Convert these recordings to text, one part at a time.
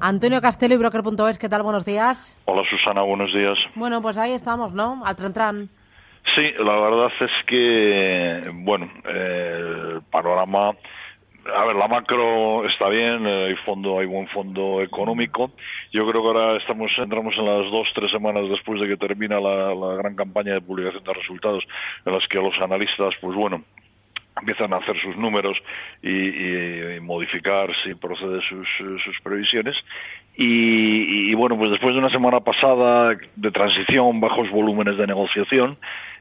Antonio Castelo y Broker.es, ¿qué tal? Buenos días. Hola Susana, buenos días. Bueno, pues ahí estamos, ¿no? Al tran Sí, la verdad es que, bueno, el panorama, a ver, la macro está bien, hay fondo, hay buen fondo económico. Yo creo que ahora estamos, entramos en las dos, tres semanas después de que termina la, la gran campaña de publicación de resultados, en las que los analistas, pues bueno, empiezan a hacer sus números y, modificar si procede sus, sus previsiones. Y, bueno pues después de una semana pasada de transición bajos volúmenes de negociación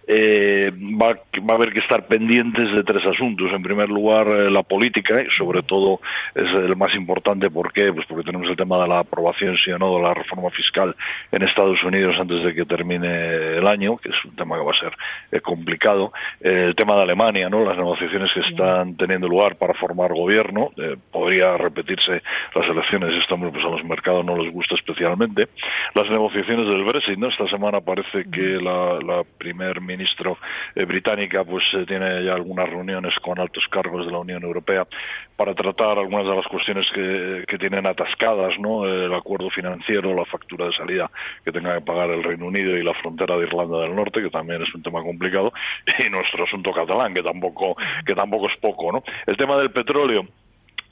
eh, va, va, a haber que estar pendientes de tres asuntos. En primer lugar, eh, la política, y sobre todo es el más importante. ¿Por qué? Pues porque tenemos el tema de la aprobación, sí o no, de la reforma fiscal en Estados Unidos antes de que termine el año, que es un tema que va a ser eh, complicado. Eh, el tema de Alemania, ¿no? Las negociaciones que están teniendo lugar para formar gobierno. podría repetirse las elecciones. Esto pues a los mercados no les gusta especialmente. Las negociaciones del Brexit, ¿no? Esta semana parece que la, la primer ministro eh, británica pues eh, tiene ya algunas reuniones con altos cargos de la Unión Europea para tratar algunas de las cuestiones que, que tienen atascadas, ¿no? El acuerdo financiero, la factura de salida que tenga que pagar el Reino Unido y la frontera de Irlanda del Norte, que también es un tema complicado, y nuestro asunto catalán, que tampoco, que tampoco es poco, ¿no? El tema del petróleo,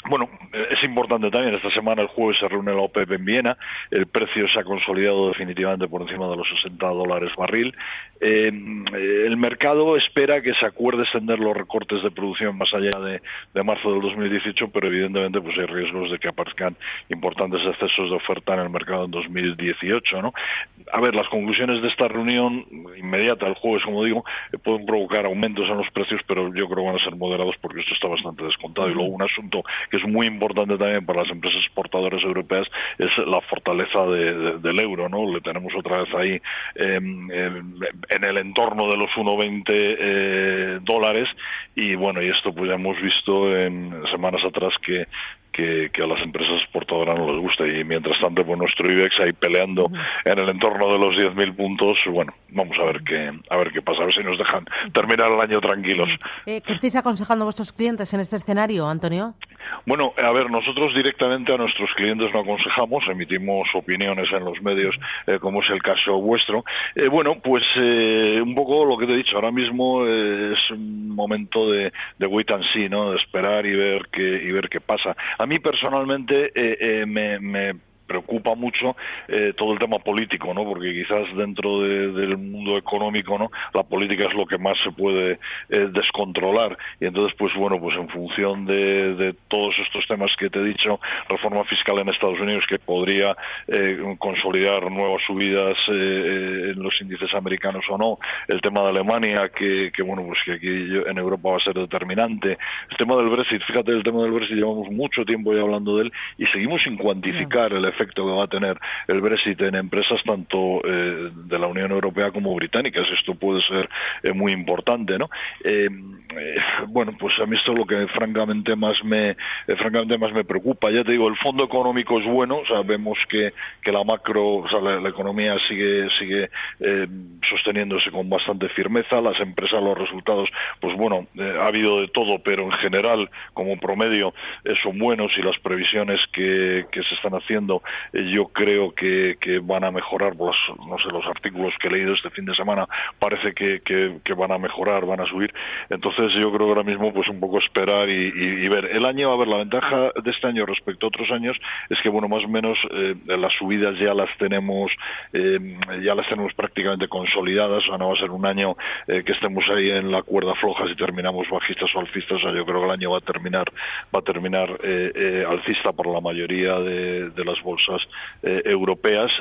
bueno, es importante también, esta semana el jueves se reúne la OPEP en Viena, el precio se ha consolidado definitivamente por encima de los 60 dólares barril. Eh, el mercado espera que se acuerde extender los recortes de producción más allá de, de, marzo del 2018, pero evidentemente pues hay riesgos de que aparezcan importantes excesos de oferta en el mercado en 2018. ¿no? A ver, las conclusiones de esta reunión inmediata el jueves, como digo, pueden provocar aumentos en los precios, pero yo creo que van a ser moderados porque esto está bastante descontado. Y luego un asunto que es muy importante también para las empresas exportadoras europeas es la fortaleza del euro, ¿no? Le tenemos otra vez ahí em, em, en el entorno de los 1,20 eh, dólares y bueno, y esto pues ya hemos visto en semanas atrás que que, a las empresas exportadoras no les gusta y mientras tanto pues nuestro IBEX ahí peleando en el entorno de los 10.000 puntos bueno vamos a ver qué a ver qué pasa a ver si nos dejan terminar el año tranquilos eh, ¿qué estáis aconsejando a vuestros clientes en este escenario Antonio? Bueno, a ver, nosotros directamente a nuestros clientes no aconsejamos, emitimos opiniones en los medios, eh, como es el caso vuestro. Eh, bueno, pues eh, un poco lo que te he dicho, ahora mismo es un momento de, de wait and see, ¿no? De esperar y ver qué, y ver qué pasa. A mí personalmente me, me preocupa mucho eh, todo el tema político, ¿no? Porque quizás dentro del mundo económico, ¿no? La política es lo que más se puede eh, descontrolar y entonces, pues bueno, pues en función de, de, todos estos temas que te he dicho, reforma fiscal en Estados Unidos que podría eh, consolidar nuevas subidas en los índices americanos o no, el tema de Alemania que, que bueno, pues que aquí en Europa va a ser determinante, el tema del Brexit, fíjate, el tema del Brexit llevamos mucho tiempo ya hablando de él y seguimos sin cuantificar el efecto que va a tener el Brexit en empresas tanto eh, de la Unión Europea como británicas. Esto puede ser eh, muy importante, ¿no? Eh, bueno, pues a mí esto es lo que francamente más me francamente más me preocupa. Ya te digo, el fondo económico es bueno, vemos que, que la macro, o sea, la, economía sigue sigue sosteniéndose con bastante firmeza, las empresas, los resultados, pues bueno, ha habido de todo, pero en general, como promedio, son buenos y las previsiones que, que se están haciendo yo creo que, que, van a mejorar, pues, no sé, los artículos que he leído este fin de semana parece que, van a mejorar, van a subir. Entonces yo creo que ahora mismo pues un poco esperar y, ver. El año, a ver, la ventaja de este año respecto a otros años es que, bueno, más o menos eh, las subidas ya las tenemos, eh, ya las tenemos prácticamente consolidadas, o sea, no va a ser un año que estemos ahí en la cuerda floja si terminamos bajistas o alcistas, o sea, yo creo que el año va a terminar, va a terminar alcista por la mayoría de, de las bolsas bolsas europeas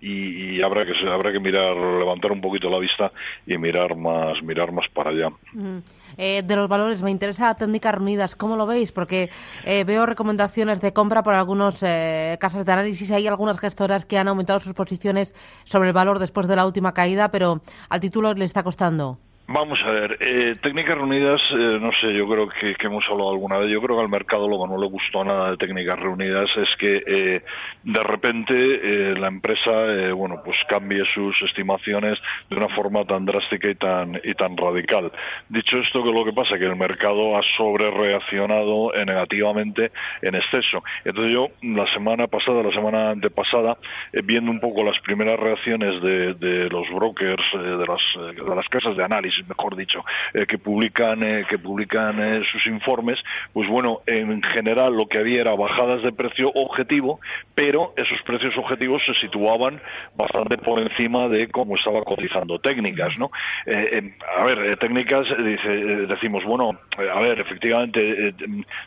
y, habrá que habrá que mirar levantar un poquito la vista y mirar más mirar más para allá. Mm. de los valores, me interesa técnicas reunidas. ¿Cómo lo veis? Porque veo recomendaciones de compra por algunos casas de análisis. Hay algunas gestoras que han aumentado sus posiciones sobre el valor después de la última caída, pero al título le está costando. Vamos a ver, eh, técnicas reunidas, eh, no sé, yo creo que, hemos hablado alguna vez, yo creo que al mercado lo que no le gustó nada de técnicas reunidas es que eh, de repente eh, la empresa, bueno, pues cambie sus estimaciones de una forma tan drástica y tan, y tan radical. Dicho esto, que lo que pasa es que el mercado ha sobre reaccionado negativamente en exceso. Entonces yo, la semana pasada, la semana antepasada, viendo un poco las primeras reacciones de, de los brokers, de, las, de las casas de análisis, mejor dicho, eh, que publican, eh, que publican eh, sus informes, pues bueno, en general lo que había era bajadas de precio objetivo, pero esos precios objetivos se situaban bastante por encima de cómo estaba cotizando técnicas, ¿no? a ver, técnicas, dice, decimos, bueno, a ver, efectivamente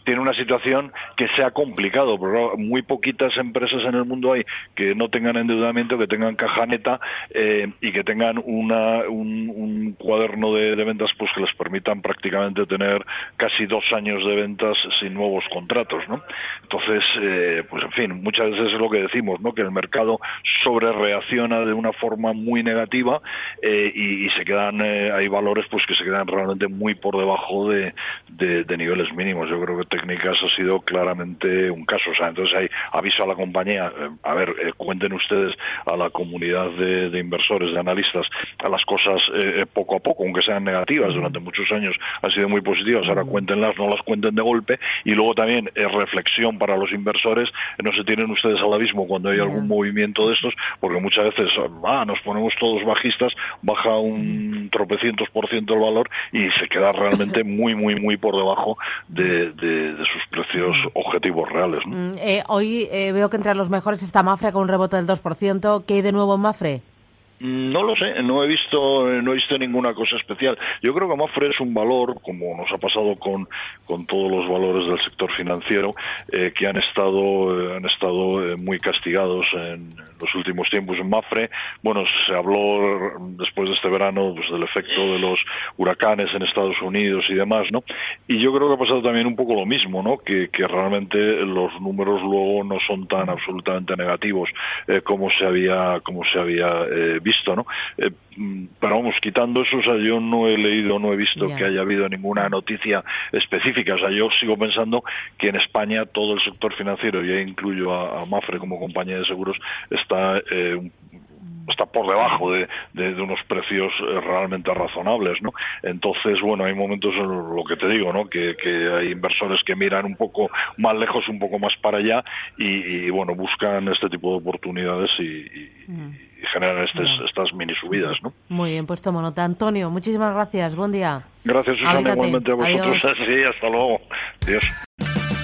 tiene una situación que se ha complicado, pero muy poquitas empresas en el mundo hay que no tengan endeudamiento, que tengan caja neta y que tengan una, un, un cuaderno de, ventas pues que les permitan prácticamente tener casi dos años de ventas sin nuevos contratos, ¿no? Entonces, eh, pues en fin, muchas veces es lo que decimos, ¿no? Que el mercado sobre reacciona de una forma muy negativa eh, y, se quedan, eh, hay valores pues que se quedan realmente muy por debajo de, de, niveles mínimos. Yo creo que técnicas ha sido claramente un caso. O sea, entonces hay aviso a la compañía, a ver, cuenten ustedes a la comunidad de, de, inversores, de analistas, a las cosas poco a poco aunque sean negativas, durante muchos años han sido muy positivas, ahora cuéntenlas, no las cuenten de golpe, y luego también es reflexión para los inversores, no se tienen ustedes al abismo cuando hay algún movimiento de estos, porque muchas veces ah, nos ponemos todos bajistas, baja un tropecientos por ciento el valor y se queda realmente muy, muy, muy por debajo de, sus precios objetivos reales. Mm, eh, hoy eh, veo que entre los mejores está Mafre con un rebote del 2%. ¿Qué hay de nuevo en Mafre? No lo sé, no he visto, no he visto ninguna cosa especial. Yo creo que Mafre es un valor, como nos ha pasado con, con todos los valores del sector financiero, eh, que han estado, eh, han estado eh, muy castigados en los últimos tiempos. Mafre, bueno, se habló después de este verano pues, del efecto de los huracanes en Estados Unidos y demás, ¿no? Y yo creo que ha pasado también un poco lo mismo, ¿no? Que, realmente los números luego no son tan absolutamente negativos como se había, como se había visto visto, ¿no? Eh, mm, pero vamos, quitando eso, o sea, yo no he leído, no he visto que haya habido ninguna noticia específica. O sea, yo sigo pensando que en España todo el sector financiero, y ahí incluyo a, Mafre como compañía de seguros, está eh, está por debajo de, de, unos precios eh, realmente razonables, ¿no? Entonces, bueno, hay momentos en lo que te digo, ¿no? Que, que hay inversores que miran un poco más lejos, un poco más para allá y, bueno, buscan este tipo de oportunidades y, mm. generan estas mini subidas, ¿no? Muy bien, pues tomo nota. Antonio, muchísimas gracias. Buen día. Gracias, Susana, igualmente a vosotros. Sí, hasta luego. Adiós.